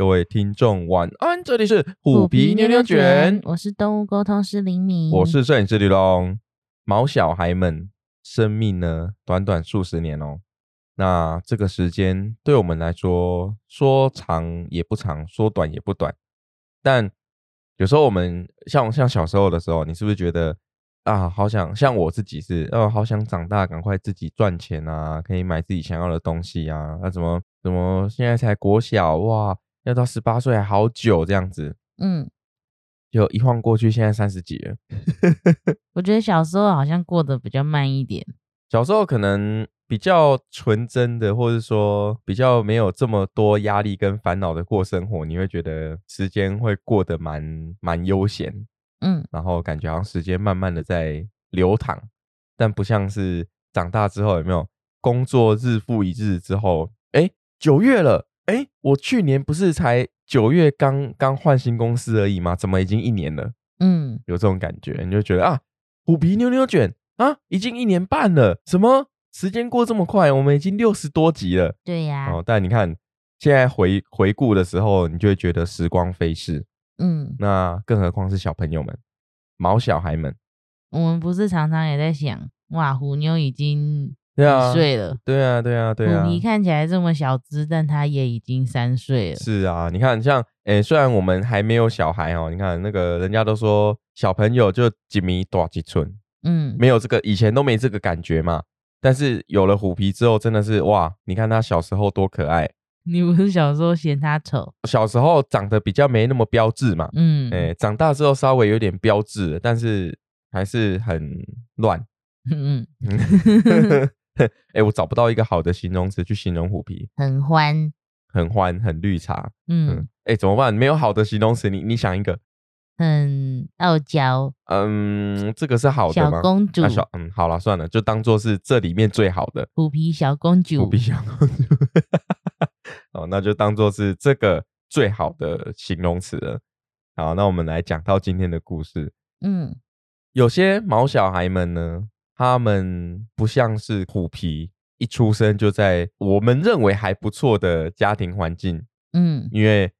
各位听众晚安，这里是虎皮牛牛卷，我是动物沟通师林敏，我是摄影师李龙。毛小孩们生命呢，短短数十年哦，那这个时间对我们来说，说长也不长，说短也不短。但有时候我们像像小时候的时候，你是不是觉得啊，好想像我自己是，哦，好想长大，赶快自己赚钱啊，可以买自己想要的东西啊？那怎么怎么现在才国小哇？要到十八岁还好久这样子，嗯，就一晃过去，现在三十几了。我觉得小时候好像过得比较慢一点，小时候可能比较纯真的，或者说比较没有这么多压力跟烦恼的过生活，你会觉得时间会过得蛮蛮悠闲，嗯，然后感觉好像时间慢慢的在流淌，但不像是长大之后有没有工作日复一日之后，哎，九月了。哎，我去年不是才九月刚刚换新公司而已吗？怎么已经一年了？嗯，有这种感觉，你就觉得啊，虎皮牛牛卷啊，已经一年半了，什么时间过这么快？我们已经六十多集了。对呀。哦，但你看现在回回顾的时候，你就会觉得时光飞逝。嗯，那更何况是小朋友们、毛小孩们。我们不是常常也在想，哇，虎妞已经。对啊，岁了。对啊，对啊，对啊。虎皮看起来这么小只，但他也已经三岁了。是啊，你看，像诶，虽然我们还没有小孩哦，你看那个人家都说小朋友就几米多几寸，嗯，没有这个以前都没这个感觉嘛。但是有了虎皮之后，真的是哇！你看他小时候多可爱。你不是小时候嫌他丑？小时候长得比较没那么标致嘛，嗯，诶，长大之后稍微有点标致，但是还是很乱。嗯嗯。哎，我找不到一个好的形容词去形容虎皮，很欢，很欢，很绿茶。嗯，哎，怎么办？没有好的形容词，你你想一个，很傲娇。嗯，这个是好的吗？小公主。小嗯，好了，算了，就当做是这里面最好的虎皮小公主。虎皮小公主。哦，那就当做是这个最好的形容词了。好，那我们来讲到今天的故事。嗯，有些毛小孩们呢。他们不像是虎皮，一出生就在我们认为还不错的家庭环境，嗯，因为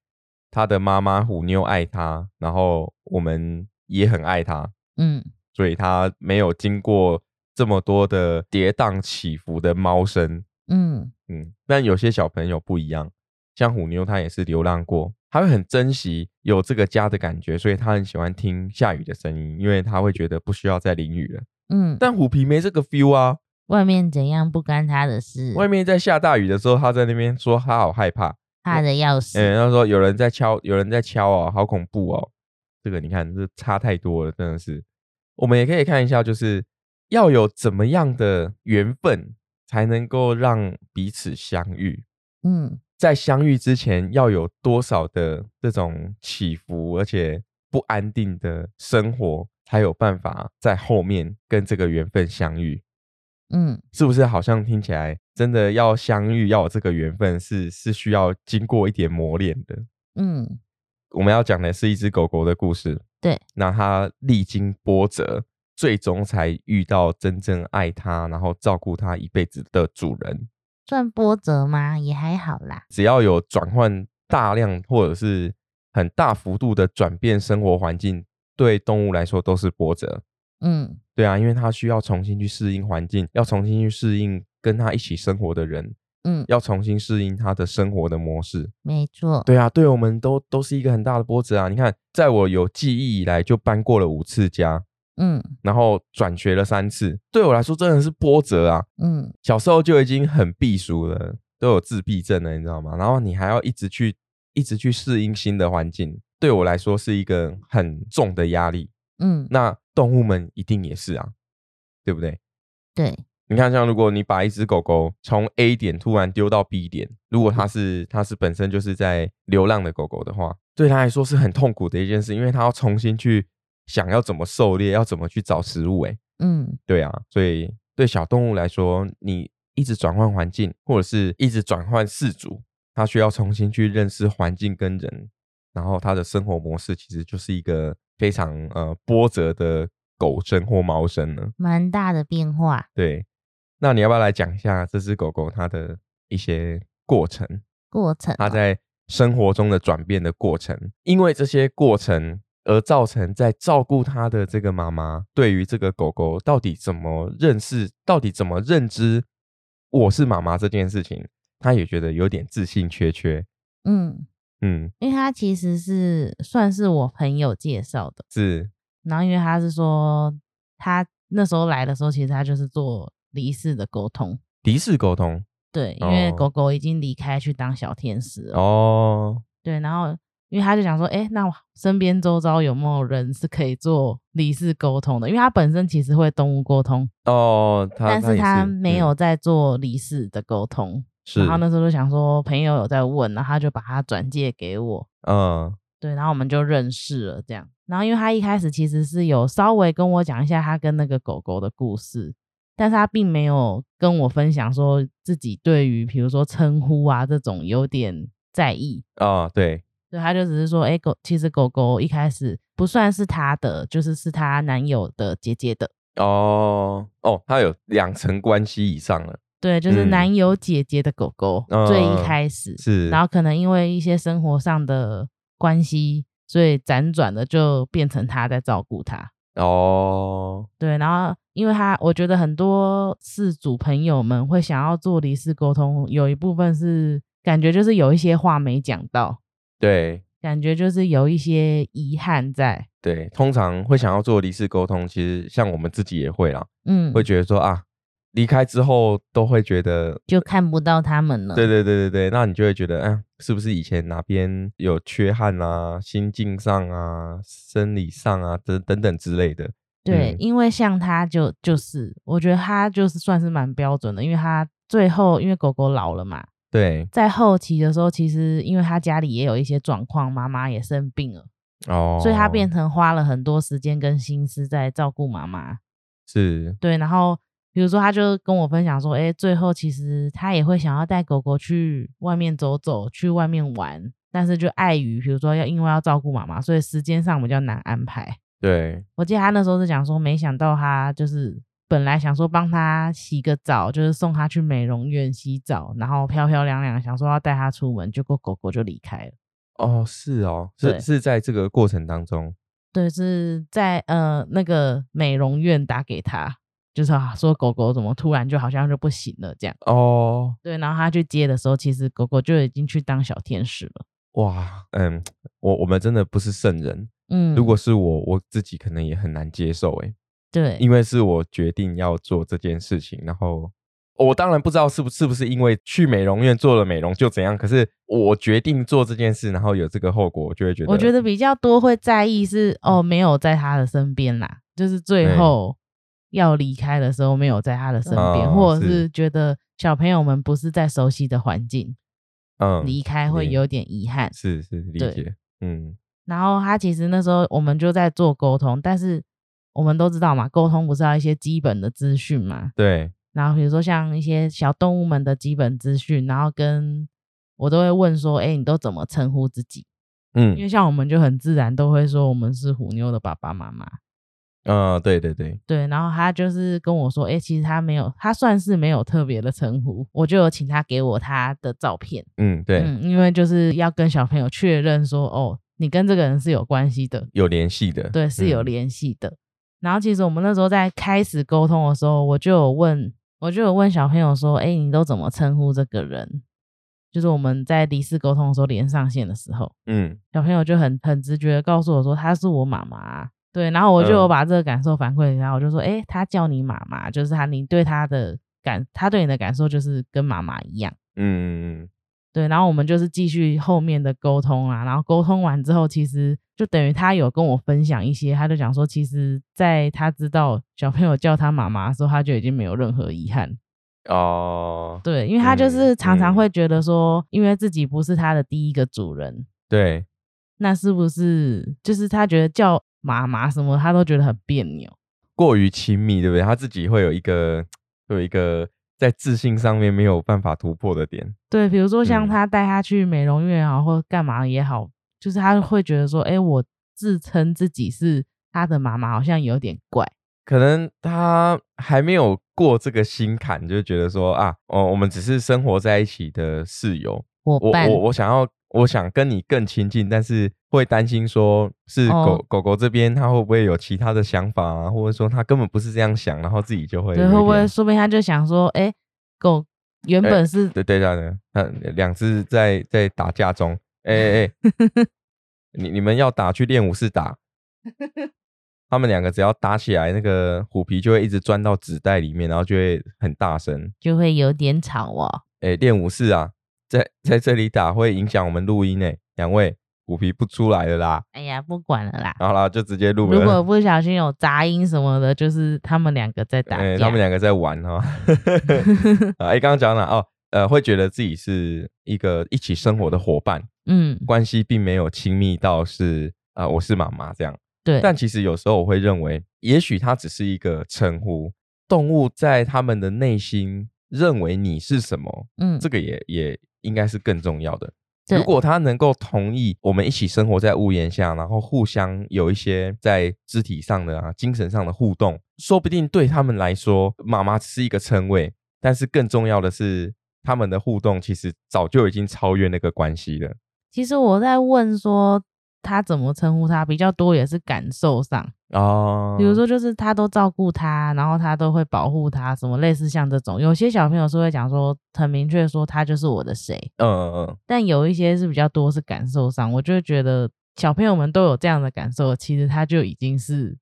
他的妈妈虎妞爱他，然后我们也很爱他，嗯，所以他没有经过这么多的跌宕起伏的猫生，嗯。嗯，但有些小朋友不一样，像虎妞，他也是流浪过，他会很珍惜有这个家的感觉，所以他很喜欢听下雨的声音，因为他会觉得不需要再淋雨了。嗯，但虎皮没这个 feel 啊。外面怎样不干他的事。外面在下大雨的时候，他在那边说他好害怕，怕的要死。嗯，他说有人在敲，有人在敲哦，好恐怖哦。这个你看，这差太多了，真的是。我们也可以看一下，就是要有怎么样的缘分才能够让彼此相遇。嗯，在相遇之前要有多少的这种起伏，而且不安定的生活。才有办法在后面跟这个缘分相遇，嗯，是不是好像听起来真的要相遇要有这个缘分是是需要经过一点磨练的，嗯，我们要讲的是一只狗狗的故事，对，那它历经波折，最终才遇到真正爱它，然后照顾它一辈子的主人，算波折吗？也还好啦，只要有转换大量或者是很大幅度的转变生活环境。对动物来说都是波折，嗯，对啊，因为它需要重新去适应环境，要重新去适应跟它一起生活的人，嗯，要重新适应它的生活的模式，没错，对啊，对我们都都是一个很大的波折啊！你看，在我有记忆以来就搬过了五次家，嗯，然后转学了三次，对我来说真的是波折啊，嗯，小时候就已经很避暑了，都有自闭症了，你知道吗？然后你还要一直去一直去适应新的环境。对我来说是一个很重的压力，嗯，那动物们一定也是啊，对不对？对，你看，像如果你把一只狗狗从 A 点突然丢到 B 点，如果它是它是本身就是在流浪的狗狗的话，对它来说是很痛苦的一件事，因为它要重新去想要怎么狩猎，要怎么去找食物，哎，嗯，对啊，所以对小动物来说，你一直转换环境，或者是一直转换饲主，它需要重新去认识环境跟人。然后它的生活模式其实就是一个非常呃波折的狗生或猫生呢，蛮大的变化。对，那你要不要来讲一下这只狗狗它的一些过程？过程，它在生活中的转变的过程，因为这些过程而造成在照顾它的这个妈妈，对于这个狗狗到底怎么认识，到底怎么认知我是妈妈这件事情，他也觉得有点自信缺缺。嗯嗯，因为他其实是算是我朋友介绍的，是。然后因为他是说他那时候来的时候，其实他就是做离世的沟通，离世沟通。对，因为狗狗已经离开去当小天使了。哦，对，然后因为他就想说，哎，那我身边周遭有没有人是可以做离世沟通的？因为他本身其实会动物沟通哦，他但是他没有在做离世的沟通。是，然后那时候就想说，朋友有在问，然后他就把他转借给我。嗯，对，然后我们就认识了这样。然后因为他一开始其实是有稍微跟我讲一下他跟那个狗狗的故事。但是他并没有跟我分享说自己对于比如说称呼啊这种有点在意啊，对，对，他就只是说，哎，狗其实狗狗一开始不算是他的，就是是他男友的姐姐的。哦哦，他有两层关系以上了。对，就是男友姐姐的狗狗，最一开始是，然后可能因为一些生活上的关系，所以辗转的就变成他在照顾他。哦，对，然后。因为他，我觉得很多事主朋友们会想要做离世沟通，有一部分是感觉就是有一些话没讲到，对，感觉就是有一些遗憾在。对，通常会想要做离世沟通，其实像我们自己也会啦，嗯，会觉得说啊，离开之后都会觉得就看不到他们了。对对对对对，那你就会觉得，哎，是不是以前哪边有缺憾啊，心境上啊，生理上啊，等等等之类的。对，因为像他就就是，我觉得他就是算是蛮标准的，因为他最后因为狗狗老了嘛，对，在后期的时候，其实因为他家里也有一些状况，妈妈也生病了，哦，所以他变成花了很多时间跟心思在照顾妈妈，是，对，然后比如说他就跟我分享说，哎，最后其实他也会想要带狗狗去外面走走，去外面玩，但是就碍于比如说要因为要照顾妈妈，所以时间上比较难安排。对，我记得他那时候是讲说，没想到他就是本来想说帮他洗个澡，就是送他去美容院洗澡，然后漂漂亮亮，想说要带他出门，结果狗狗就离开了。哦，是哦，是是在这个过程当中，对，是在呃那个美容院打给他，就是说狗狗怎么突然就好像就不行了这样。哦，对，然后他去接的时候，其实狗狗就已经去当小天使了。哇，嗯，我我们真的不是圣人。嗯，如果是我，我自己可能也很难接受，哎，对，因为是我决定要做这件事情，然后我当然不知道是不是不是因为去美容院做了美容就怎样，可是我决定做这件事，然后有这个后果，我就会觉得，我觉得比较多会在意是哦，没有在他的身边啦，就是最后要离开的时候没有在他的身边，或者是觉得小朋友们不是在熟悉的环境，嗯，离开会有点遗憾，是是理解，嗯。然后他其实那时候我们就在做沟通，但是我们都知道嘛，沟通不是要一些基本的资讯嘛？对。然后比如说像一些小动物们的基本资讯，然后跟我都会问说：“哎，你都怎么称呼自己？”嗯，因为像我们就很自然都会说我们是虎妞的爸爸妈妈。嗯，对对对对。然后他就是跟我说：“哎，其实他没有，他算是没有特别的称呼。”我就有请他给我他的照片。嗯，对。嗯，因为就是要跟小朋友确认说：“哦。”你跟这个人是有关系的，有联系的，对，是有联系的。然后其实我们那时候在开始沟通的时候，我就有问，我就有问小朋友说：“哎，你都怎么称呼这个人？”就是我们在离世沟通的时候连上线的时候，嗯，小朋友就很很直觉的告诉我说：“他是我妈妈。”对，然后我就有把这个感受反馈给他，我就说：“哎，他叫你妈妈，就是他，你对他的感，他对你的感受就是跟妈妈一样。”嗯。对，然后我们就是继续后面的沟通啊，然后沟通完之后，其实就等于他有跟我分享一些，他就讲说，其实在他知道小朋友叫他妈妈的时候，他就已经没有任何遗憾哦。对，因为他就是常常会觉得说，因为自己不是他的第一个主人，对，那是不是就是他觉得叫妈妈什么，他都觉得很别扭，过于亲密，对不对？他自己会有一个 有一个。在自信上面没有办法突破的点，对，比如说像他带他去美容院啊，或干嘛也好，就是他会觉得说，哎，我自称自己是他的妈妈，好像有点怪。可能他还没有过这个心坎，就觉得说啊，哦，我们只是生活在一起的室友伙伴。我我想要我想跟你更亲近，但是会担心说是狗狗狗这边它会不会有其他的想法啊，或者说它根本不是这样想，然后自己就会对，会不会说不定他就想说，哎，狗原本是对对的，那两只在在打架中，哎哎，你你们要打去练武室打，他们两个只要打起来，那个虎皮就会一直钻到纸袋里面，然后就会很大声，就会有点吵哦。哎，练武室啊。在在这里打会影响我们录音呢，两位虎皮不出来了啦。哎呀，不管了啦，好啦，就直接录了。如果不小心有杂音什么的，就是他们两个在打架，他们两个在玩哈。哎，刚刚讲了哦，呃，会觉得自己是一个一起生活的伙伴，嗯，关系并没有亲密到是啊，我是妈妈这样。对，但其实有时候我会认为，也许它只是一个称呼。动物在他们的内心认为你是什么，嗯，这个也也。应该是更重要的。如果他能够同意我们一起生活在屋檐下，然后互相有一些在肢体上的啊、精神上的互动，说不定对他们来说，妈妈是一个称谓。但是更重要的是，他们的互动其实早就已经超越那个关系了。其实我在问说。他怎么称呼他比较多，也是感受上哦。比如说，就是他都照顾他，然后他都会保护他，什么类似像这种。有些小朋友是会讲说，很明确说他就是我的谁。嗯嗯嗯。但有一些是比较多是感受上，我就觉得小朋友们都有这样的感受，其实他就已经是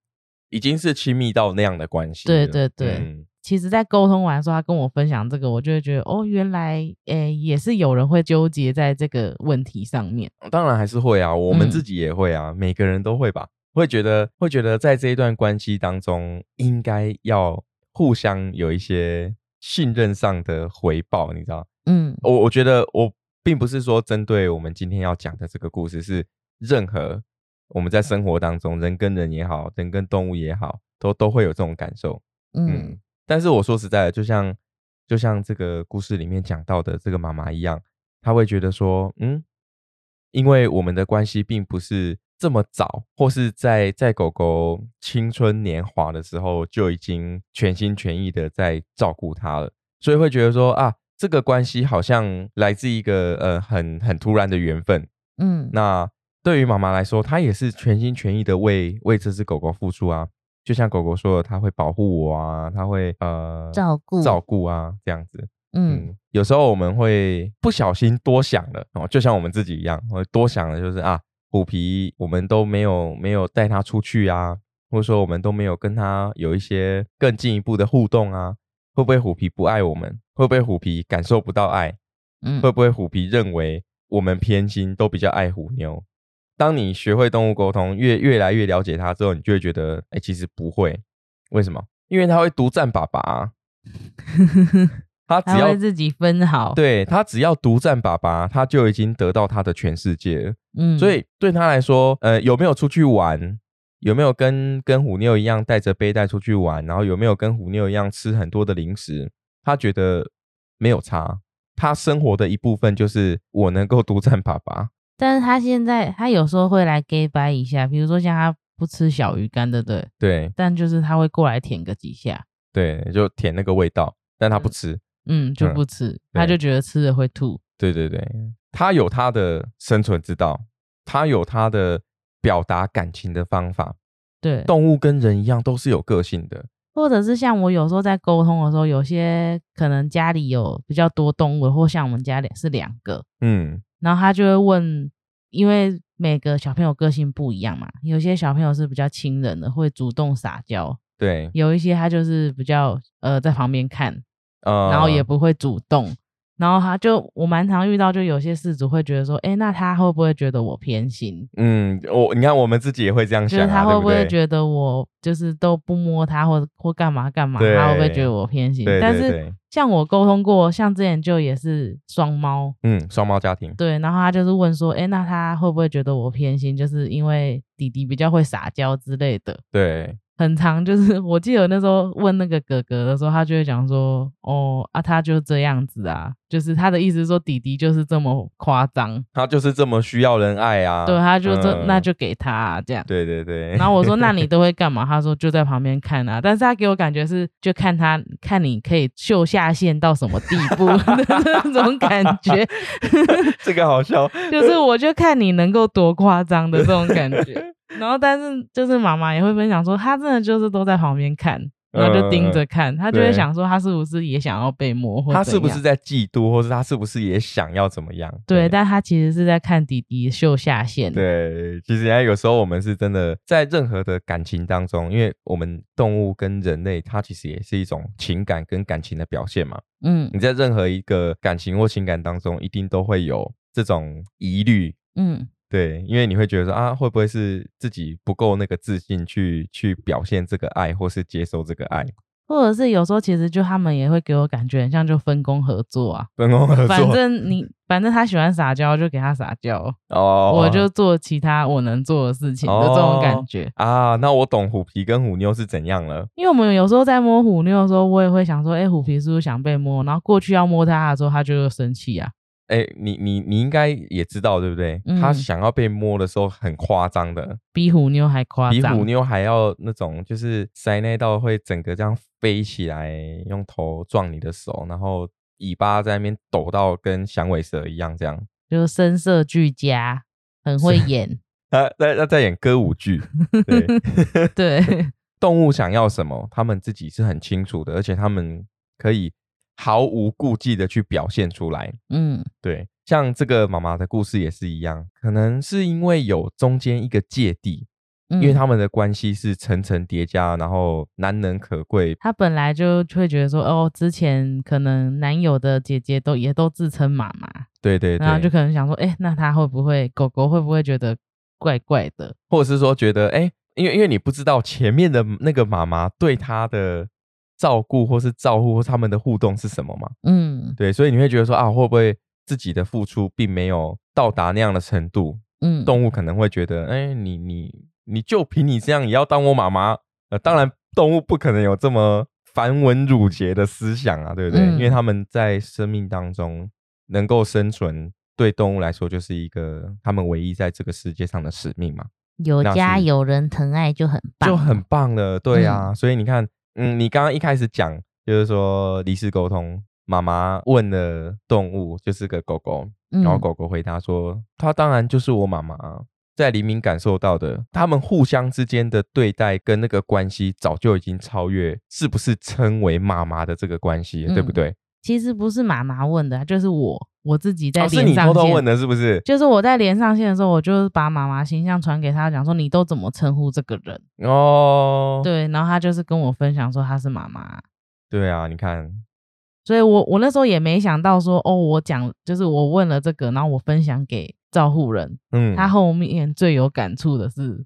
已经是亲密到那样的关系。对对对。其实，在沟通完的时候，他跟我分享这个，我就会觉得，哦，原来，诶，也是有人会纠结在这个问题上面。当然还是会啊，我们自己也会啊，每个人都会吧，会觉得，会觉得在这一段关系当中，应该要互相有一些信任上的回报，你知道？嗯，我我觉得我并不是说针对我们今天要讲的这个故事，是任何我们在生活当中，人跟人也好，人跟动物也好，都都会有这种感受。嗯。但是我说实在的，就像就像这个故事里面讲到的这个妈妈一样，她会觉得说，嗯，因为我们的关系并不是这么早，或是在在狗狗青春年华的时候就已经全心全意的在照顾它了，所以会觉得说啊，这个关系好像来自一个呃很很突然的缘分，嗯，那对于妈妈来说，她也是全心全意的为为这只狗狗付出啊。就像狗狗说的，它会保护我啊，它会呃照顾照顾啊，这样子。嗯，有时候我们会不小心多想了哦，就像我们自己一样，会多想了，就是啊，虎皮我们都没有没有带它出去啊，或者说我们都没有跟它有一些更进一步的互动啊，会不会虎皮不爱我们？会不会虎皮感受不到爱？嗯，会不会虎皮认为我们偏心，都比较爱虎妞？当你学会动物沟通，越越来越了解它之后，你就会觉得，哎，其实不会。为什么？因为它会独占爸爸，它只要自己分好。对它只要独占爸爸，它就已经得到它的全世界了。嗯，所以对他来说，呃，有没有出去玩，有没有跟跟虎妞一样带着背带出去玩，然后有没有跟虎妞一样吃很多的零食，他觉得没有差。他生活的一部分就是我能够独占爸爸。但是他现在，他有时候会来 gay 掰一下，比如说像他不吃小鱼干对不，对？对，但就是他会过来舔个几下，对，就舔那个味道，但他不吃，嗯，就不吃，他就觉得吃了会吐，对对对，他有他的生存之道，他有他的表达感情的方法，对，动物跟人一样都是有个性的，或者是像我有时候在沟通的时候，有些可能家里有比较多动物，或像我们家里是两个，嗯。然后他就会问，因为每个小朋友个性不一样嘛，有些小朋友是比较亲人的，会主动撒娇，对，有一些他就是比较呃在旁边看，然后也不会主动。然后他就我蛮常遇到，就有些事主会觉得说，哎，那他会不会觉得我偏心？嗯，我你看我们自己也会这样想，就是他会不会觉得我就是都不摸他，或或干嘛干嘛，他会不会觉得我偏心？但是像我沟通过，像之前就也是双猫，嗯，双猫家庭，对，然后他就是问说，哎，那他会不会觉得我偏心？就是因为弟弟比较会撒娇之类的，对。很长，就是我记得那时候问那个哥哥的时候，他就会讲说：“哦啊，他就这样子啊，就是他的意思说弟弟就是这么夸张，他就是这么需要人爱啊。”对，他就这那就给他这样。对对对。然后我说：“那你 都会干嘛？”他说：“就在旁边看啊。”但是他给我感觉是就看他看你可以秀下限到什么地步 那种感觉。这个好笑，就是我就看你能够多夸张的这种感觉。然后，但是就是妈妈也会分享说，她真的就是都在旁边看，然后就盯着看，她就会想说，她是不是也想要被摸，或她是不是在嫉妒，或是她是不是也想要怎么样？对，但她其实是在看弟弟秀下限。对，其实人家有时候我们是真的在任何的感情当中，因为我们动物跟人类，它其实也是一种情感跟感情的表现嘛。嗯，你在任何一个感情或情感当中，一定都会有这种疑虑。嗯。对，因为你会觉得说啊，会不会是自己不够那个自信去去表现这个爱，或是接受这个爱，或者是有时候其实就他们也会给我感觉很像就分工合作啊，分工合作。反正你反正他喜欢撒娇，就给他撒娇哦，我就做其他我能做的事情的这种感觉啊。那我懂虎皮跟虎妞是怎样了，因为我们有时候在摸虎妞的时候，我也会想说，哎，虎皮是不是想被摸？然后过去要摸他的时候，他就生气啊。哎，你你你应该也知道对不对？他想要被摸的时候很夸张的，比虎妞还夸张，比虎妞还要那种，就是塞内到会整个这样飞起来，用头撞你的手，然后尾巴在那边抖到跟响尾蛇一样，这样就声色俱佳，很会演。他在他在演歌舞剧，对 对，动物想要什么，他们自己是很清楚的，而且他们可以。毫无顾忌的去表现出来，嗯，对，像这个妈妈的故事也是一样，可能是因为有中间一个芥蒂，因为他们的关系是层层叠加，然后难能可贵。他本来就会觉得说，哦，之前可能男友的姐姐都也都自称妈妈，对对，然后就可能想说，哎，那他会不会狗狗会不会觉得怪怪的，或者是说觉得，哎，因为因为你不知道前面的那个妈妈对他的。照顾或是照顾或他们的互动是什么嘛？嗯，对，所以你会觉得说啊，会不会自己的付出并没有到达那样的程度？嗯，动物可能会觉得，哎，你你你就凭你这样也要当我妈妈？呃，当然，动物不可能有这么繁文缛节的思想啊，对不对？因为他们在生命当中能够生存，对动物来说就是一个他们唯一在这个世界上的使命嘛。有家有人疼爱就很棒，就很棒了，对啊。所以你看。嗯，你刚刚一开始讲就是说离世沟通，妈妈问了动物就是个狗狗，然后狗狗回答说，它当然就是我妈妈，在黎明感受到的，他们互相之间的对待跟那个关系早就已经超越，是不是称为妈妈的这个关系，对不对？其实不是妈妈问的，就是我我自己在连上线，是你偷偷问的，是不是？就是我在连上线的时候，我就把妈妈形象传给他，讲说你都怎么称呼这个人哦？对，然后他就是跟我分享说他是妈妈。对啊，你看，所以我我那时候也没想到说哦，我讲就是我问了这个，然后我分享给照护人，嗯，他后面最有感触的是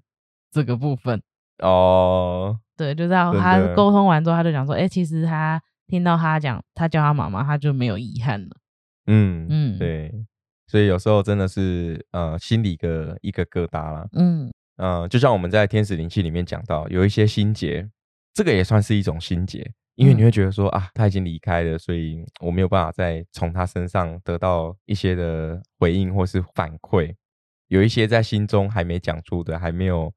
这个部分哦。对，就是他沟通完之后，他就讲说，哎，其实他。听到他讲，他叫他妈妈，他就没有遗憾了。嗯嗯，对，所以有时候真的是呃，心里个一个疙瘩了。嗯呃，就像我们在天使灵气里面讲到，有一些心结，这个也算是一种心结，因为你会觉得说啊，他已经离开了，所以我没有办法再从他身上得到一些的回应或是反馈，有一些在心中还没讲出的，还没有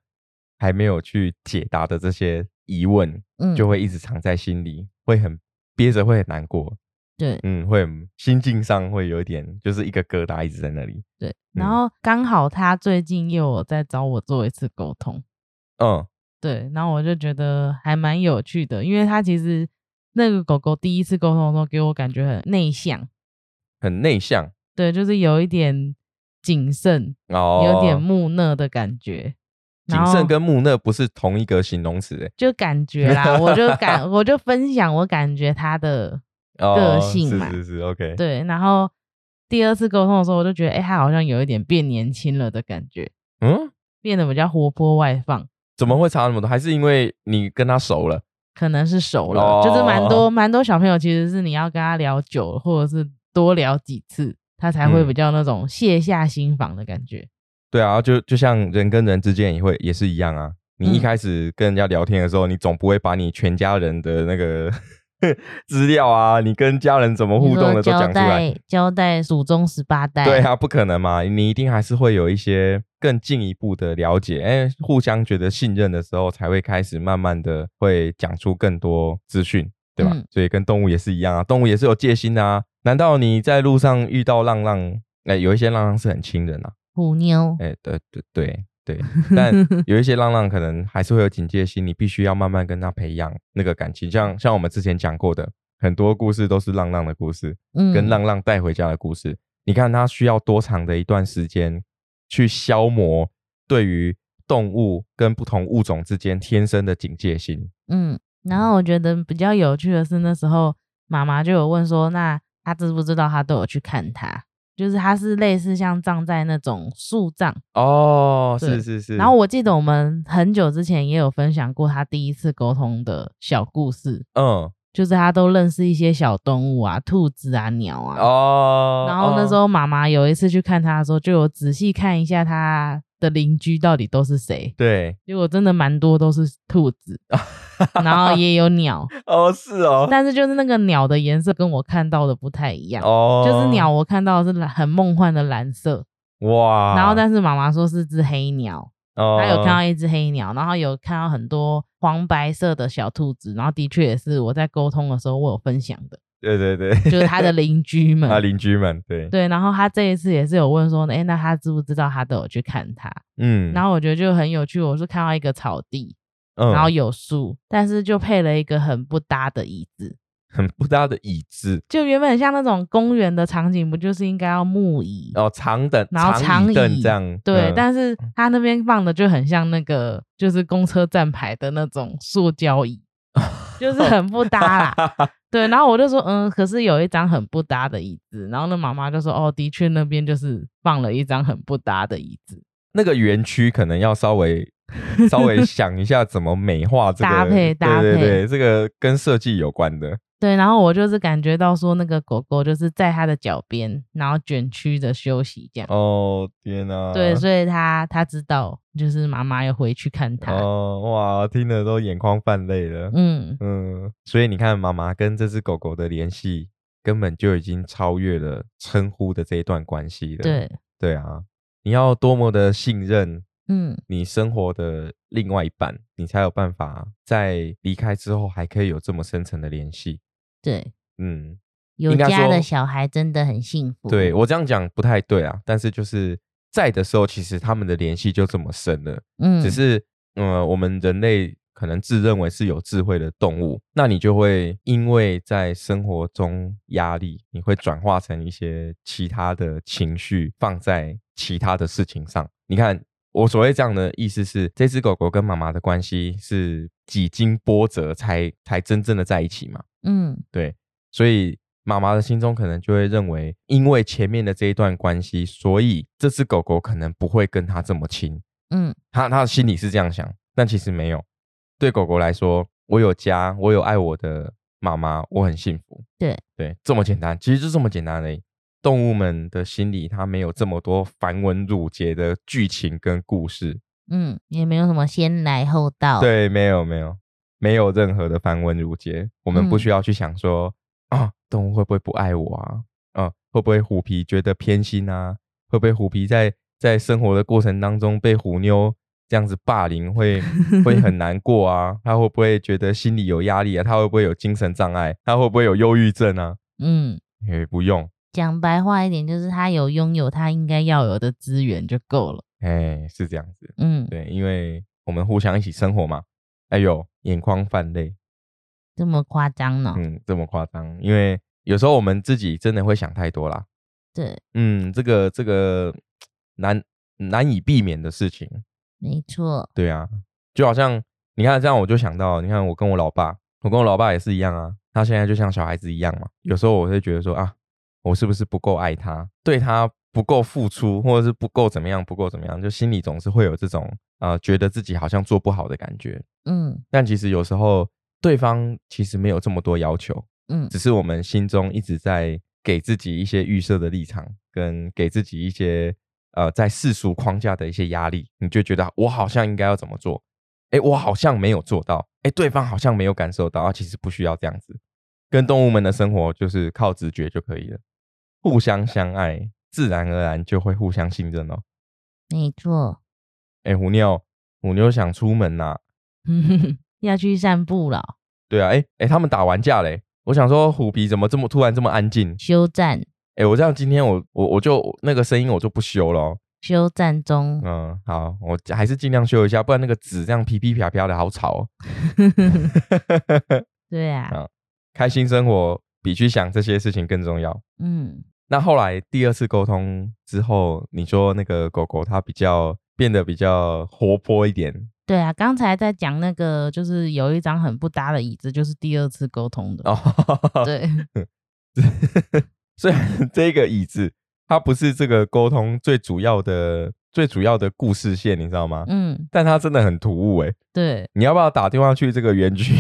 还没有去解答的这些疑问，嗯，就会一直藏在心里，会很。憋着会很难过，对，嗯，会心境上会有一点，就是一个疙瘩一直在那里。对，然后刚好他最近又在找我做一次沟通，嗯，对，然后我就觉得还蛮有趣的，因为他其实那个狗狗第一次沟通的时候给我感觉很内向，很内向，对，就是有一点谨慎，哦，有点木讷的感觉。谨慎跟木讷不是同一个形容词，就感觉啦，我就感 我就分享我感觉他的个性嘛，是是是，OK。对，然后第二次沟通的时候，我就觉得，哎，他好像有一点变年轻了的感觉，嗯，变得比较活泼外放。怎么会差那么多？还是因为你跟他熟了？可能是熟了，就是蛮多 蛮多小朋友，其实是你要跟他聊久，或者是多聊几次，他才会比较那种卸下心防的感觉。对啊，就就像人跟人之间也会也是一样啊，你一开始跟人家聊天的时候，你总不会把你全家人的那个 资料啊，你跟家人怎么互动的都讲出来，交代祖宗十八代。对啊，不可能嘛，你一定还是会有一些更进一步的了解，哎，互相觉得信任的时候，才会开始慢慢的会讲出更多资讯，对吧？所以跟动物也是一样啊，动物也是有戒心的啊。难道你在路上遇到浪浪，哎，有一些浪浪是很亲人啊，虎妞，哎，对对对。对，但 有一些浪浪可能还是会有警戒心，你必须要慢慢跟他培养那个感情。像像我们之前讲过的很多故事，都是浪浪的故事，嗯，跟浪浪带回家的故事。你看他需要多长的一段时间去消磨对于动物跟不同物种之间天生的警戒心。嗯，然后我觉得比较有趣的是，那时候妈妈就有问说，那他知不知道他都有去看他？就是它是类似像葬在那种树葬哦，是是是。然后我记得我们很久之前也有分享过他第一次沟通的小故事，嗯，就是他都认识一些小动物啊，兔子啊，鸟啊。哦。然后那时候妈妈有一次去看他的时候，就有仔细看一下他。的邻居到底都是谁？对，结果真的蛮多都是兔子，然后也有鸟哦，是哦，但是就是那个鸟的颜色跟我看到的不太一样哦，就是鸟我看到的是很梦幻的蓝色哇，然后但是妈妈说是只黑鸟，哦她有看到一只黑鸟，然后有看到很多黄白色的小兔子，然后的确也是我在沟通的时候我有分享的。对对对，就是他的邻居们，他邻居们，对对。然后他这一次也是有问说，哎，那他知不知道他都有去看他？嗯，然后我觉得就很有趣，我是看到一个草地，然后有树，但是就配了一个很不搭的椅子，很不搭的椅子，就原本像那种公园的场景，不就是应该要木椅哦，长凳，然后长椅这样，对。但是他那边放的就很像那个，就是公车站牌的那种塑胶椅。就是很不搭啦，对，然后我就说，嗯，可是有一张很不搭的椅子，然后那妈妈就说，哦，的确那边就是放了一张很不搭的椅子，那个园区可能要稍微稍微想一下怎么美化这个搭配，搭配，对对对，这个跟设计有关的。对，然后我就是感觉到说，那个狗狗就是在它的脚边，然后卷曲着休息这样。哦，天哪！对，所以它它知道，就是妈妈要回去看它。哦，哇，听得都眼眶泛泪了。嗯嗯，所以你看，妈妈跟这只狗狗的联系，根本就已经超越了称呼的这一段关系了。对对啊，你要多么的信任，嗯，你生活的另外一半，你才有办法在离开之后还可以有这么深层的联系。对，嗯，有家的小孩真的很幸福。对我这样讲不太对啊，但是就是在的时候，其实他们的联系就这么深了。嗯，只是，嗯，我们人类可能自认为是有智慧的动物，那你就会因为在生活中压力，你会转化成一些其他的情绪，放在其他的事情上。你看，我所谓这样的意思是，这只狗狗跟妈妈的关系是几经波折才才真正的在一起嘛？嗯，对，所以妈妈的心中可能就会认为，因为前面的这一段关系，所以这只狗狗可能不会跟他这么亲。嗯，他他的心里是这样想，但其实没有。对狗狗来说，我有家，我有爱我的妈妈，我很幸福。对对，这么简单，其实就这么简单的。动物们的心里，它没有这么多繁文缛节的剧情跟故事。嗯，也没有什么先来后到。对，没有没有。没有任何的繁文缛节，我们不需要去想说啊，动物会不会不爱我啊？啊，会不会虎皮觉得偏心啊？会不会虎皮在在生活的过程当中被虎妞这样子霸凌，会 会很难过啊？他会不会觉得心里有压力啊？他会不会有精神障碍？他会不会有忧郁症啊？嗯，也不用讲白话一点，就是他有拥有他应该要有的资源就够了。哎，是这样子。嗯，对，因为我们互相一起生活嘛。哎呦，眼眶泛泪，这么夸张呢？嗯，这么夸张，因为有时候我们自己真的会想太多啦。对，嗯，这个这个难难以避免的事情，没错。对啊，就好像你看这样，我就想到，你看我跟我老爸，我跟我老爸也是一样啊。他现在就像小孩子一样嘛。有时候我会觉得说啊，我是不是不够爱他，对他不够付出，或者是不够怎么样，不够怎么样，就心里总是会有这种呃，觉得自己好像做不好的感觉。嗯，但其实有时候对方其实没有这么多要求，嗯，只是我们心中一直在给自己一些预设的立场，跟给自己一些呃在世俗框架的一些压力，你就觉得我好像应该要怎么做，哎，我好像没有做到，哎，对方好像没有感受到啊，其实不需要这样子，跟动物们的生活就是靠直觉就可以了，互相相爱，自然而然就会互相信任哦。没错。哎，虎妞，虎妞想出门呐，要去散步了。对啊，哎哎，他们打完架嘞，我想说虎皮怎么这么突然这么安静？休战。哎，我这样今天我我我就那个声音我就不修了。休战中。嗯，好，我还是尽量修一下，不然那个纸这样噼噼啪啪的好吵。对啊。啊，开心生活比去想这些事情更重要。嗯。那后来第二次沟通之后，你说那个狗狗它比较变得比较活泼一点。对啊，刚才在讲那个，就是有一张很不搭的椅子，就是第二次沟通的。哦，对。虽然这个椅子它不是这个沟通最主要的、最主要的故事线，你知道吗？嗯。但它真的很突兀哎。对。你要不要打电话去这个园区，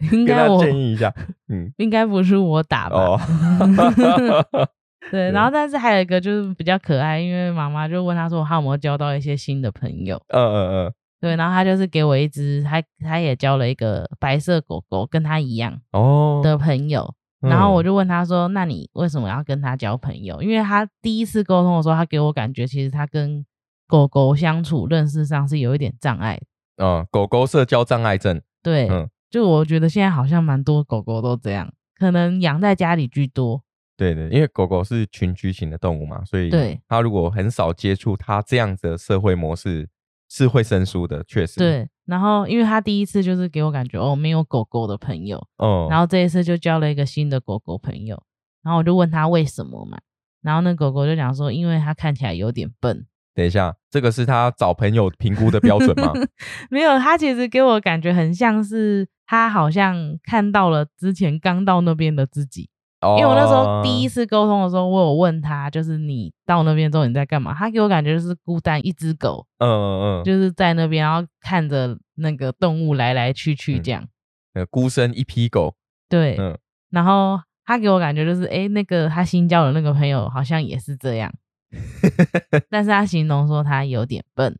跟他建议一下？嗯，应该不是我打吧？哦。对，然后但是还有一个就是比较可爱，因为妈妈就问他说：“他有没有交到一些新的朋友？”嗯嗯嗯。对，然后他就是给我一只，他他也交了一个白色狗狗，跟他一样哦的朋友。然后我就问他说：“那你为什么要跟他交朋友？”因为他第一次沟通的时候，他给我感觉其实他跟狗狗相处认识上是有一点障碍。嗯，狗狗社交障碍症。对，就我觉得现在好像蛮多狗狗都这样，可能养在家里居多。对对，因为狗狗是群居型的动物嘛，所以它如果很少接触它这样的社会模式，是会生疏的，确实。对。然后，因为它第一次就是给我感觉哦，没有狗狗的朋友，哦，然后这一次就交了一个新的狗狗朋友，然后我就问他为什么嘛，然后那狗狗就讲说，因为它看起来有点笨。等一下，这个是他找朋友评估的标准吗？没有，他其实给我感觉很像是他好像看到了之前刚到那边的自己。因为我那时候第一次沟通的时候，我有问他，就是你到那边之后你在干嘛？他给我感觉就是孤单一只狗，嗯嗯，就是在那边，然后看着那个动物来来去去这样，呃，孤身一匹狗，对，嗯，然后他给我感觉就是，哎，那个他新交的那个朋友好像也是这样，但是他形容说他有点笨。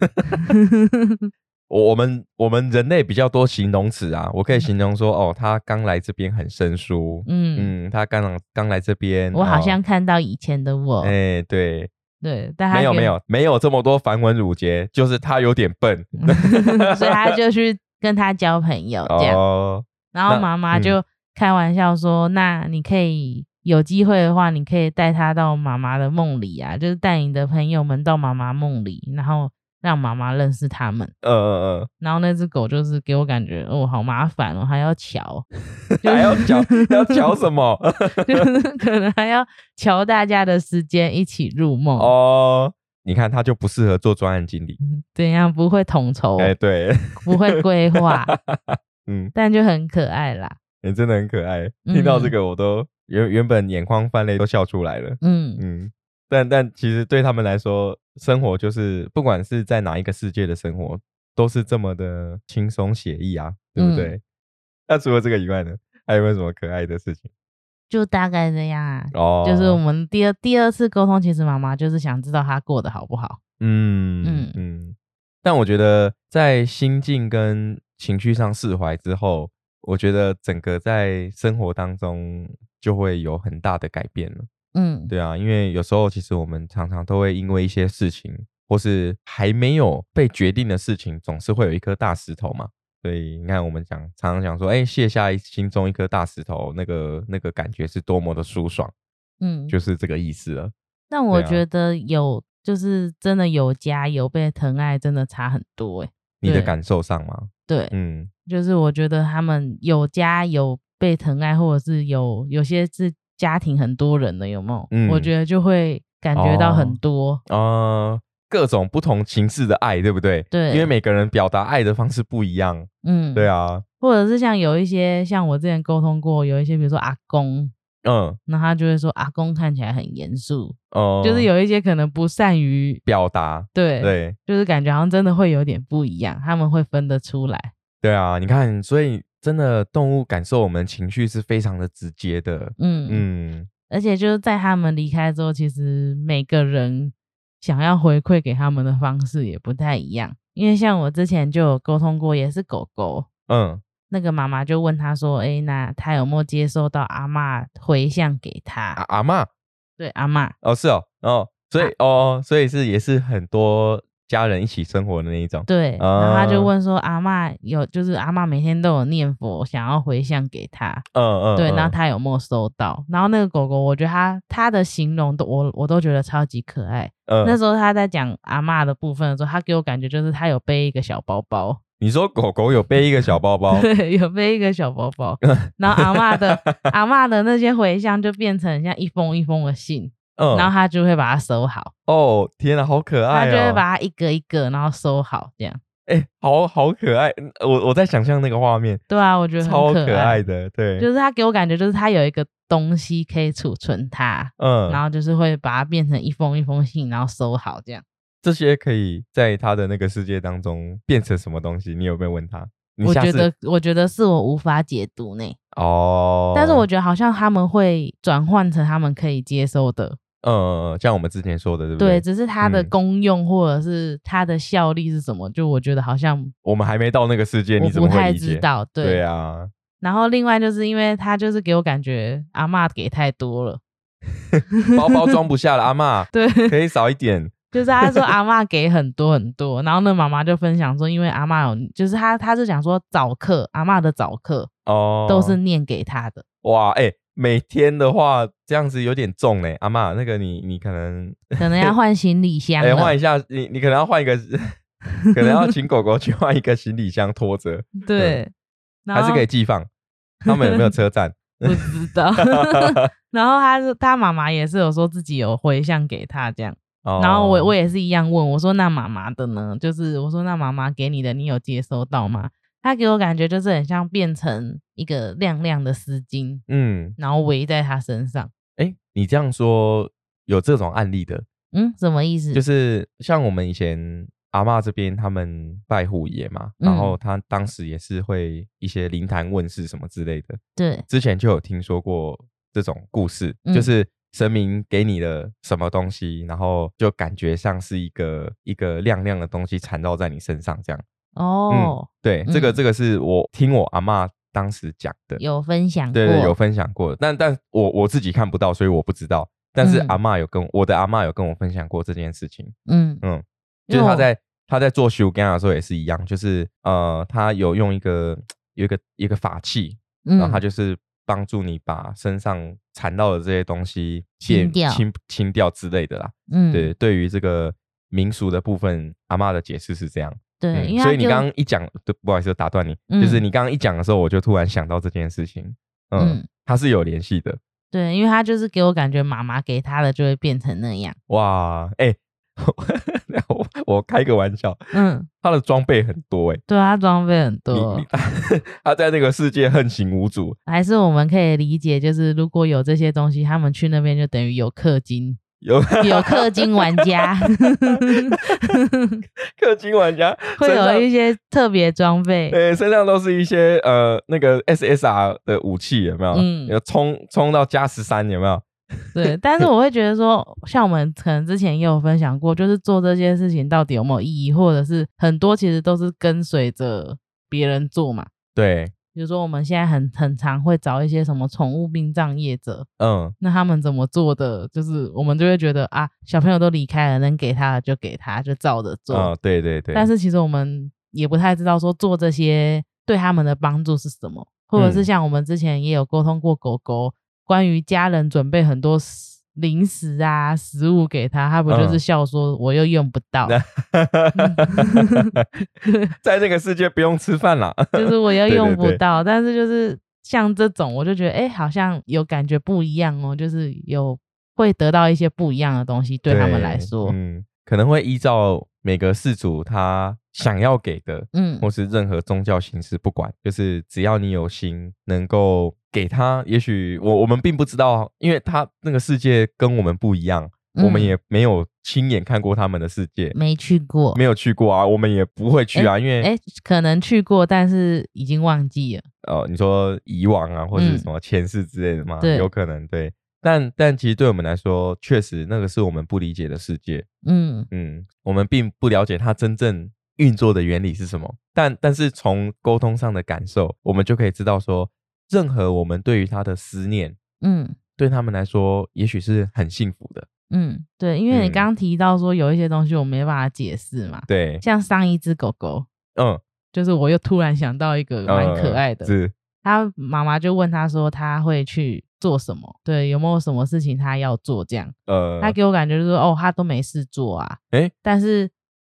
我我们我们人类比较多形容词啊，我可以形容说，哦，他刚来这边很生疏，嗯。嗯，他刚刚来这边，我好像看到以前的我，哎，对对，但没有没有没有这么多繁文缛节，就是他有点笨，所以他就去跟他交朋友这样，然后妈妈就开玩笑说，那你可以有机会的话，你可以带他到妈妈的梦里啊，就是带你的朋友们到妈妈梦里，然后。让妈妈认识他们，嗯嗯嗯，然后那只狗就是给我感觉，哦，好麻烦哦，还要瞧，还要瞧，要瞧什么？就是可能还要瞧大家的时间，一起入梦哦。你看，它就不适合做专案经理，怎样不会统筹？哎，对，不会规划，嗯，但就很可爱啦。你真的很可爱，听到这个我都原原本眼眶泛泪，都笑出来了。嗯嗯。但但其实对他们来说，生活就是不管是在哪一个世界的生活，都是这么的轻松写意啊，对不对？那除了这个以外呢，还有没有什么可爱的事情？就大概这样啊。哦，就是我们第二第二次沟通，其实妈妈就是想知道他过得好不好。嗯嗯嗯。但我觉得在心境跟情绪上释怀之后，我觉得整个在生活当中就会有很大的改变了。嗯，对啊，因为有时候其实我们常常都会因为一些事情，或是还没有被决定的事情，总是会有一颗大石头嘛。所以你看，我们讲常常讲说，哎，卸下心中一颗大石头，那个那个感觉是多么的舒爽。嗯，就是这个意思了。那我觉得有，就是真的有家有被疼爱，真的差很多哎。你的感受上吗？对，嗯，就是我觉得他们有家有被疼爱，或者是有有些是。家庭很多人的有没有？嗯，我觉得就会感觉到很多啊，各种不同形式的爱，对不对？对，因为每个人表达爱的方式不一样。嗯，对啊。或者是像有一些像我之前沟通过，有一些比如说阿公，嗯，那他就会说阿公看起来很严肃，哦，就是有一些可能不善于表达，对对，就是感觉好像真的会有点不一样，他们会分得出来。对啊，你看，所以。真的，动物感受我们情绪是非常的直接的。嗯嗯，而且就是在他们离开之后，其实每个人想要回馈给他们的方式也不太一样。因为像我之前就有沟通过，也是狗狗，嗯，那个妈妈就问他说：“哎，那他有没有接收到阿妈回向给他？”阿妈，对，阿妈。哦，是哦，哦，所以，哦，所以是也是很多。家人一起生活的那一种，对，然后他就问说：“阿妈有，就是阿妈每天都有念佛，想要回向给他，嗯嗯，对，然后他有没有收到？然后那个狗狗，我觉得他他的形容都我我都觉得超级可爱。那时候他在讲阿妈的部分的时候，他给我感觉就是他有背一个小包包。你说狗狗有背一个小包包，对，有背一个小包包。然后阿妈的阿妈的那些回向就变成像一封一封的信。”嗯，然后他就会把它收好。哦，天哪，好可爱！他就会把它一个一个，然后收好，这样。哎，好好可爱。我我在想象那个画面。对啊，我觉得超可爱的。对，就是他给我感觉，就是他有一个东西可以储存它。嗯，然后就是会把它变成一封一封信，然后收好，这样。这些可以在他的那个世界当中变成什么东西？你有没有问他？我觉得，我觉得是我无法解读呢。哦。但是我觉得好像他们会转换成他们可以接受的。嗯，像我们之前说的，对不对？对，只是它的功用或者是它的效力是什么？就我觉得好像我们还没到那个世界，你怎么不太知道？对对啊。然后另外就是因为他就是给我感觉阿妈给太多了，包包装不下了，阿妈 对，可以少一点。就是他说阿妈给很多很多，然后那妈妈就分享说，因为阿妈有，就是他他是讲说早课，阿妈的早课哦，都是念给他的。哇，哎。每天的话，这样子有点重嘞，阿妈，那个你你可能 可能要换行李箱，哎，换一下，你你可能要换一个，可能要请狗狗去换一个行李箱拖着，对，还是可以寄放。他们有没有车站？不知道。然后他是他妈妈也是有说自己有回向给他这样，然后我我也是一样问我说那妈妈的呢？就是我说那妈妈给你的，你有接收到吗？他给我感觉就是很像变成一个亮亮的丝巾，嗯，然后围在他身上。哎，你这样说有这种案例的？嗯，什么意思？就是像我们以前阿妈这边，他们拜虎爷嘛，然后他当时也是会一些灵坛问世什么之类的。对，之前就有听说过这种故事，就是神明给你的什么东西，然后就感觉像是一个一个亮亮的东西缠绕在你身上这样。哦，对，这个这个是我听我阿妈当时讲的，有分享，对对，有分享过，但但我我自己看不到，所以我不知道。但是阿妈有跟我的阿妈有跟我分享过这件事情，嗯。嗯，就是他在他在做修干的时候也是一样，就是呃，他有用一个有一个一个法器，然后他就是帮助你把身上缠到的这些东西清掉、清清掉之类的啦。嗯，对，对于这个民俗的部分，阿妈的解释是这样。对，所以你刚刚一讲，不好意思打断你，就是你刚刚一讲的时候，我就突然想到这件事情，嗯，它是有联系的。对，因为他就是给我感觉，妈妈给他的就会变成那样。哇，哎，我我开个玩笑，嗯，他的装备很多，哎，对他装备很多，他在那个世界横行无阻。还是我们可以理解，就是如果有这些东西，他们去那边就等于有氪金。有有氪金玩家，氪金玩家会有一些特别装备，对，身上都是一些呃那个 SSR 的武器，有没有？嗯，有冲冲到加十三，有没有？对，但是我会觉得说，像我们可能之前也有分享过，就是做这些事情到底有没有意义，或者是很多其实都是跟随着别人做嘛。对。比如说，我们现在很很常会找一些什么宠物殡葬业者，嗯，那他们怎么做的？就是我们就会觉得啊，小朋友都离开了，能给他的就给他，就照着做。哦，对对对。但是其实我们也不太知道说做这些对他们的帮助是什么，或者是像我们之前也有沟通过狗狗，关于家人准备很多。零食啊，食物给他，他不就是笑说我又用不到，在那个世界不用吃饭了，就是我又用不到。但是就是像这种，我就觉得哎，好像有感觉不一样哦，就是有会得到一些不一样的东西，对他们来说，嗯，可能会依照每个事主他想要给的，嗯，或是任何宗教形式，不管，就是只要你有心，能够。给他，也许我我们并不知道，因为他那个世界跟我们不一样，我们也没有亲眼看过他们的世界，没去过，没有去过啊，我们也不会去啊，因为哎，可能去过，但是已经忘记了。哦，你说以往啊，或者什么前世之类的吗？有可能对，但但其实对我们来说，确实那个是我们不理解的世界。嗯嗯，我们并不了解它真正运作的原理是什么。但但是从沟通上的感受，我们就可以知道说，任何我们对于他的思念，嗯，对他们来说，也许是很幸福的。嗯，对，因为你刚刚提到说有一些东西我没办法解释嘛，对，像上一只狗狗，嗯，就是我又突然想到一个蛮可爱的，是，他妈妈就问他说他会去做什么，对，有没有什么事情他要做这样，呃，他给我感觉就是哦，他都没事做啊，哎，但是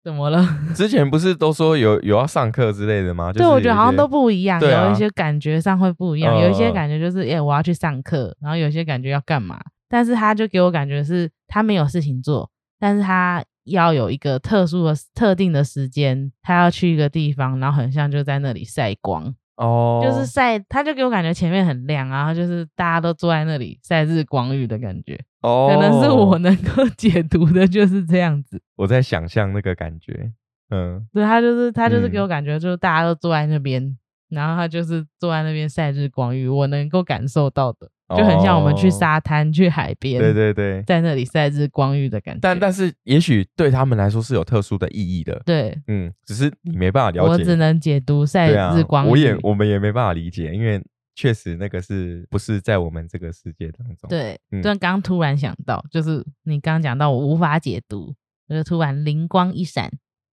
怎么了？之前不是都说有有要上课之类的吗？对，我觉得好像都不一样，有一些感觉上会不一样，有一些感觉就是哎我要去上课，然后有些感觉要干嘛。但是他就给我感觉是，他没有事情做，但是他要有一个特殊的、特定的时间，他要去一个地方，然后很像就在那里晒光哦，就是晒，他就给我感觉前面很亮，然后就是大家都坐在那里晒日光浴的感觉哦，可能是我能够解读的就是这样子。我在想象那个感觉，嗯，对他就是他就是给我感觉就是大家都坐在那边，然后他就是坐在那边晒日光浴，我能够感受到的。就很像我们去沙滩、去海边，对对对，在那里晒日光浴的感觉。但但是，也许对他们来说是有特殊的意义的。对，嗯，只是你没办法了解。我只能解读晒日光浴。我也我们也没办法理解，因为确实那个是不是在我们这个世界当中？对，但刚突然想到，就是你刚刚讲到我无法解读，我就突然灵光一闪。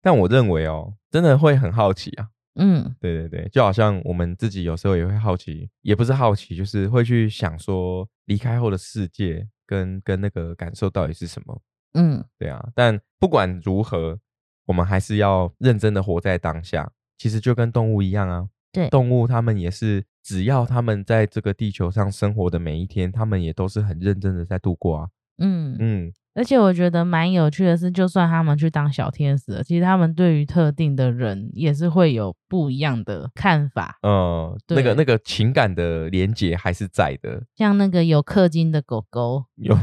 但我认为哦，真的会很好奇啊。嗯，对对对，就好像我们自己有时候也会好奇，也不是好奇，就是会去想说离开后的世界跟跟那个感受到底是什么。嗯，对啊。但不管如何，我们还是要认真的活在当下。其实就跟动物一样啊，对，动物他们也是，只要他们在这个地球上生活的每一天，他们也都是很认真的在度过啊。嗯嗯。而且我觉得蛮有趣的是，就算他们去当小天使，其实他们对于特定的人也是会有不一样的看法。嗯，那个那个情感的连接还是在的。像那个有氪金的狗狗，有，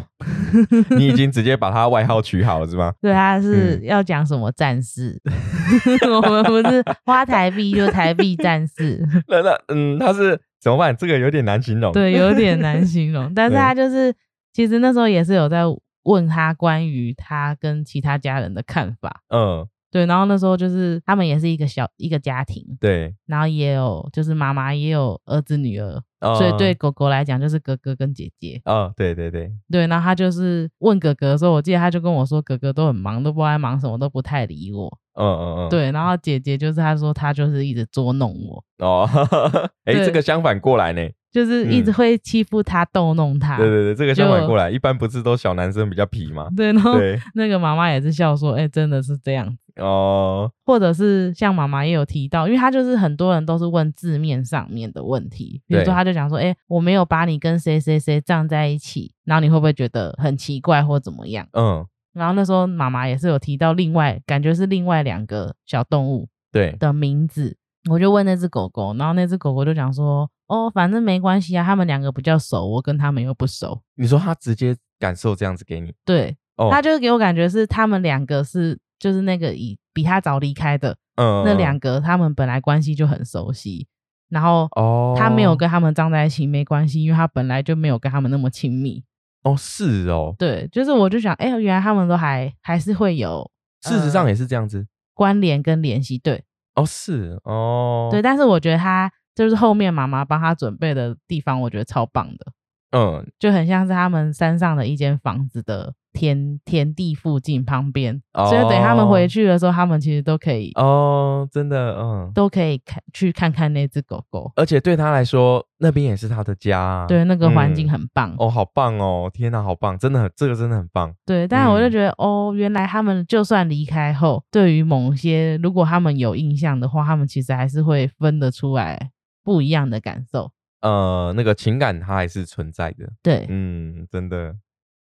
你已经直接把它外号取好了是吗？对，他是要讲什么战士？我们不是花台币就台币战士。那那嗯，他是怎么办？这个有点难形容。对，有点难形容。但是他就是，其实那时候也是有在。问他关于他跟其他家人的看法，嗯，对，然后那时候就是他们也是一个小一个家庭，对，然后也有就是妈妈也有儿子女儿，所以对狗狗来讲就是哥哥跟姐姐，哦，对对对，对，然后他就是问哥哥的时候，我记得他就跟我说，哥哥都很忙，都不知道在忙什么，都不太理我，嗯嗯嗯，对，然后姐姐就是他说他就是一直捉弄我，哦，哎，这个相反过来呢。就是一直会欺负他、逗弄他。对对对，这个相反过来，一般不是都小男生比较皮吗？对，然后 那个妈妈也是笑说：“哎，真的是这样哦。”或者是像妈妈也有提到，因为他就是很多人都是问字面上面的问题，比如说他就讲说：“哎，我没有把你跟谁谁谁葬在一起，然后你会不会觉得很奇怪或怎么样？”嗯，然后那时候妈妈也是有提到另外感觉是另外两个小动物对的名字，我就问那只狗狗，然后那只狗狗就讲说。哦，反正没关系啊，他们两个比较熟，我跟他们又不熟。你说他直接感受这样子给你？对，他就是给我感觉是他们两个是就是那个以比他早离开的，嗯，那两个他们本来关系就很熟悉，然后哦，他没有跟他们站在一起没关系，因为他本来就没有跟他们那么亲密。哦，是哦，对，就是我就想，哎，原来他们都还还是会有，事实上也是这样子关联跟联系。对，哦，是哦，对，但是我觉得他。就是后面妈妈帮他准备的地方，我觉得超棒的。嗯，就很像是他们山上的一间房子的田田地附近旁边，所以等他们回去的时候，他们其实都可以哦，真的，嗯，都可以看去看看那只狗狗。而且对他来说，那边也是他的家，对，那个环境很棒哦，好棒哦，天哪，好棒，真的，很，这个真的很棒。对，但是我就觉得，哦，原来他们就算离开后，对于某些如果他们有印象的话，他们其实还是会分得出来。不一样的感受，呃，那个情感它还是存在的。对，嗯，真的，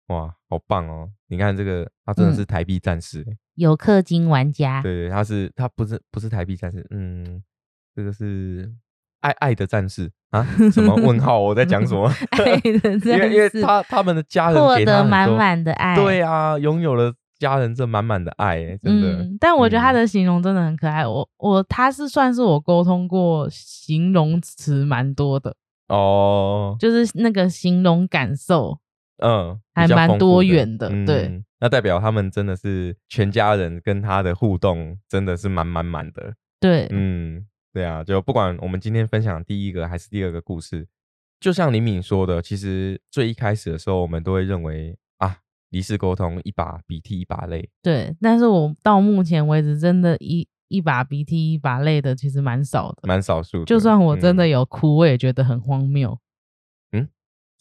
哇，好棒哦！你看这个，他真的是台币战士，有氪金玩家。对对，他是他不是不是台币战士，嗯，这个是爱爱的战士啊？什么 问号？我在讲什么？爱的 战士，因为因为他他们的家人获得满满的爱，对啊，拥有了。家人这满满的爱，真的。但我觉得他的形容真的很可爱。我我他是算是我沟通过形容词蛮多的哦，就是那个形容感受，嗯，还蛮多元的。对，那代表他们真的是全家人跟他的互动真的是满满满的。对，嗯，对啊，就不管我们今天分享第一个还是第二个故事，就像李敏说的，其实最一开始的时候，我们都会认为啊，离世沟通一把鼻涕一把泪。对，但是我到目前为止，真的一一把鼻涕一把泪的，其实蛮少的，蛮少数。就算我真的有哭，我也觉得很荒谬。嗯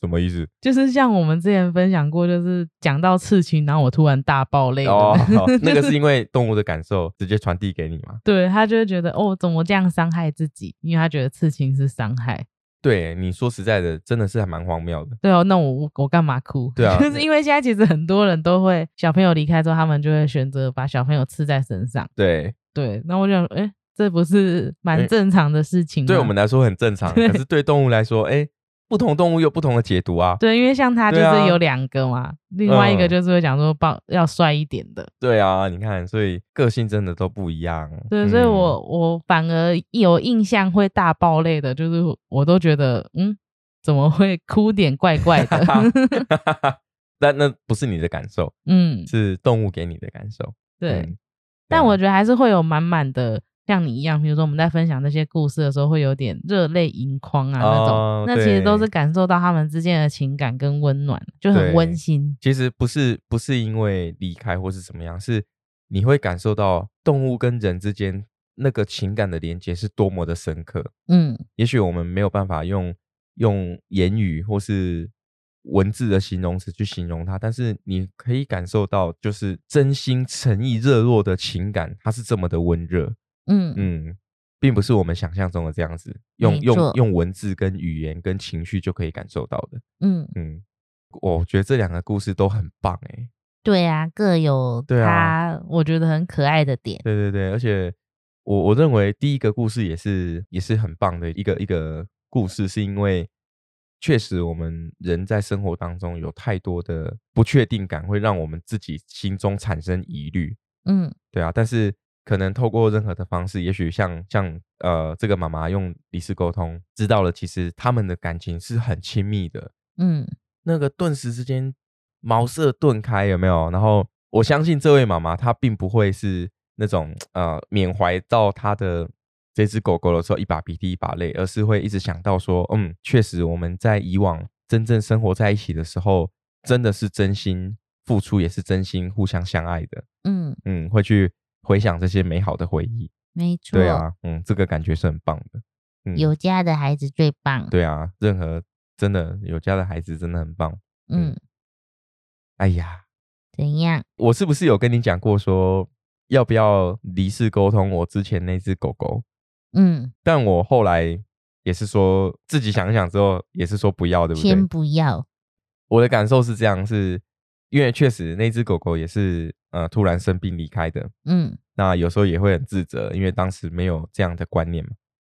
什么意思？就是像我们之前分享过，就是讲到刺青，然后我突然大爆泪。哦，那个是因为动物的感受直接传递给你吗？对他就会觉得哦，怎么这样伤害自己？因为他觉得刺青是伤害。对，你说实在的，真的是还蛮荒谬的。对哦，那我我干嘛哭？对啊，就是因为现在其实很多人都会小朋友离开之后，他们就会选择把小朋友刺在身上。对对，那我就想，哎，这不是蛮正常的事情？对我们来说很正常，可 是对动物来说，哎。不同动物有不同的解读啊。对，因为像它就是有两个嘛，另外一个就是会讲说抱要帅一点的。对啊，你看，所以个性真的都不一样。对，所以我我反而有印象会大爆泪的，就是我都觉得嗯，怎么会哭点怪怪的？但那不是你的感受，嗯，是动物给你的感受。对，但我觉得还是会有满满的。像你一样，比如说我们在分享那些故事的时候，会有点热泪盈眶啊那种，那其实都是感受到他们之间的情感跟温暖，就很温馨。其实不是不是因为离开或是怎么样，是你会感受到动物跟人之间那个情感的连接是多么的深刻。嗯，也许我们没有办法用用言语或是文字的形容词去形容它，但是你可以感受到，就是真心诚意热络的情感，它是这么的温热。嗯嗯，并不是我们想象中的这样子，用用用文字跟语言跟情绪就可以感受到的。嗯嗯，我觉得这两个故事都很棒哎。对啊，各有它我觉得很可爱的点。对对对，而且我我认为第一个故事也是也是很棒的一个一个故事，是因为确实我们人在生活当中有太多的不确定感，会让我们自己心中产生疑虑。嗯，对啊，但是。可能透过任何的方式，也许像像呃，这个妈妈用离世沟通，知道了其实他们的感情是很亲密的，嗯，那个顿时之间茅塞顿开，有没有？然后我相信这位妈妈她并不会是那种呃缅怀到她的这只狗狗的时候一把鼻涕一把泪，而是会一直想到说，嗯，确实我们在以往真正生活在一起的时候，真的是真心付出，也是真心互相相爱的，嗯嗯，会去。回想这些美好的回忆，没错，对啊，嗯，这个感觉是很棒的。有家的孩子最棒。对啊，任何真的有家的孩子真的很棒。嗯，哎呀，怎样？我是不是有跟你讲过说要不要离世沟通？我之前那只狗狗，嗯，但我后来也是说自己想想之后，也是说不要，对不对？先不要。我的感受是这样，是因为确实那只狗狗也是。呃，突然生病离开的，嗯，那有时候也会很自责，因为当时没有这样的观念嘛。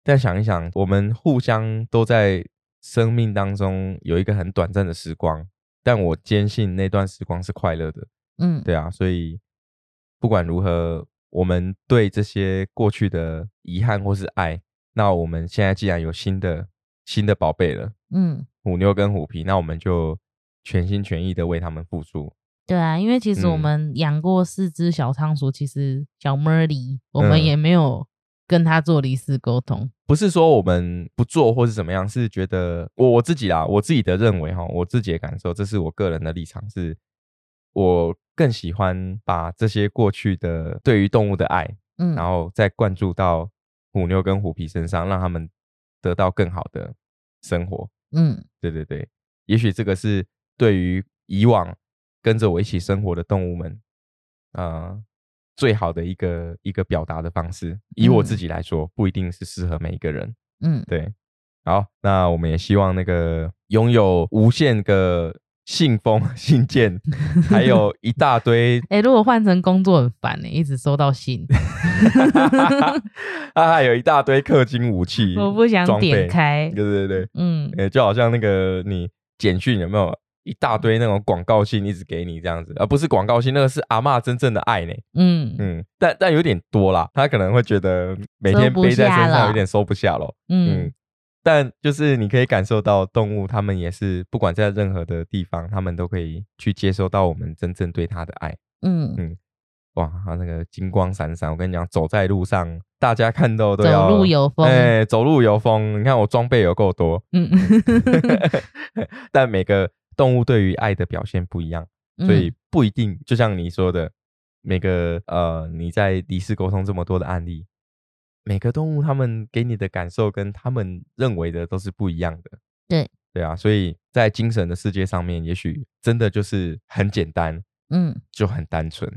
但想一想，我们互相都在生命当中有一个很短暂的时光，但我坚信那段时光是快乐的，嗯，对啊，所以不管如何，我们对这些过去的遗憾或是爱，那我们现在既然有新的新的宝贝了，嗯，虎妞跟虎皮，那我们就全心全意的为他们付出。对啊，因为其实我们养过四只小仓鼠，其实小 Merly 我们也没有跟他做离世沟通。不是说我们不做或是怎么样，是觉得我我自己啦，我自己的认为哈，我自己的感受，这是我个人的立场，是我更喜欢把这些过去的对于动物的爱，嗯，然后再灌注到虎妞跟虎皮身上，让他们得到更好的生活。嗯，对对对，也许这个是对于以往。跟着我一起生活的动物们，啊，最好的一个一个表达的方式，以我自己来说，不一定是适合每一个人。嗯，对。好，那我们也希望那个拥有无限个信封、信件，还有一大堆。哎，如果换成工作很烦呢，一直收到信，啊，还有一大堆氪金武器，我不想点开。对对对，嗯，哎，就好像那个你简讯有没有？一大堆那种广告信一直给你这样子，而不是广告信，那个是阿妈真正的爱呢。嗯嗯，但但有点多啦，他可能会觉得每天背在身上有点收不下了。嗯，但就是你可以感受到动物，它们也是不管在任何的地方，它们都可以去接收到我们真正对它的爱。嗯嗯，哇，它那个金光闪闪，我跟你讲，走在路上，大家看到都要走路有风，哎，走路有风。你看我装备有够多，嗯 但每个动物对于爱的表现不一样，所以不一定，就像你说的，每个呃，你在离世沟通这么多的案例。每个动物，他们给你的感受跟他们认为的都是不一样的。对，对啊，所以在精神的世界上面，也许真的就是很简单，嗯，就很单纯，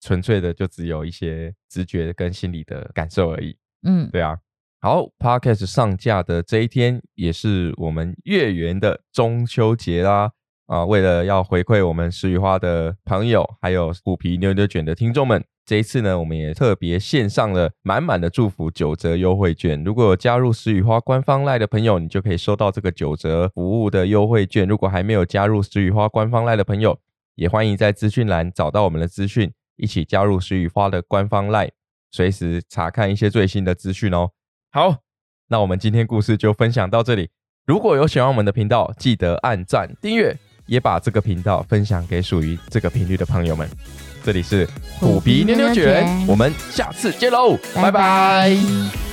纯粹的就只有一些直觉跟心理的感受而已。嗯，对啊。好，Podcast 上架的这一天，也是我们月圆的中秋节啦。啊，为了要回馈我们石雨花的朋友，还有虎皮牛牛卷的听众们。这一次呢，我们也特别献上了满满的祝福九折优惠券。如果加入石雨花官方赖的朋友，你就可以收到这个九折服务的优惠券。如果还没有加入石雨花官方赖的朋友，也欢迎在资讯栏找到我们的资讯，一起加入石雨花的官方赖，随时查看一些最新的资讯哦。好，那我们今天故事就分享到这里。如果有喜欢我们的频道，记得按赞订阅，也把这个频道分享给属于这个频率的朋友们。这里是虎皮牛牛卷，我们下次见喽，拜拜。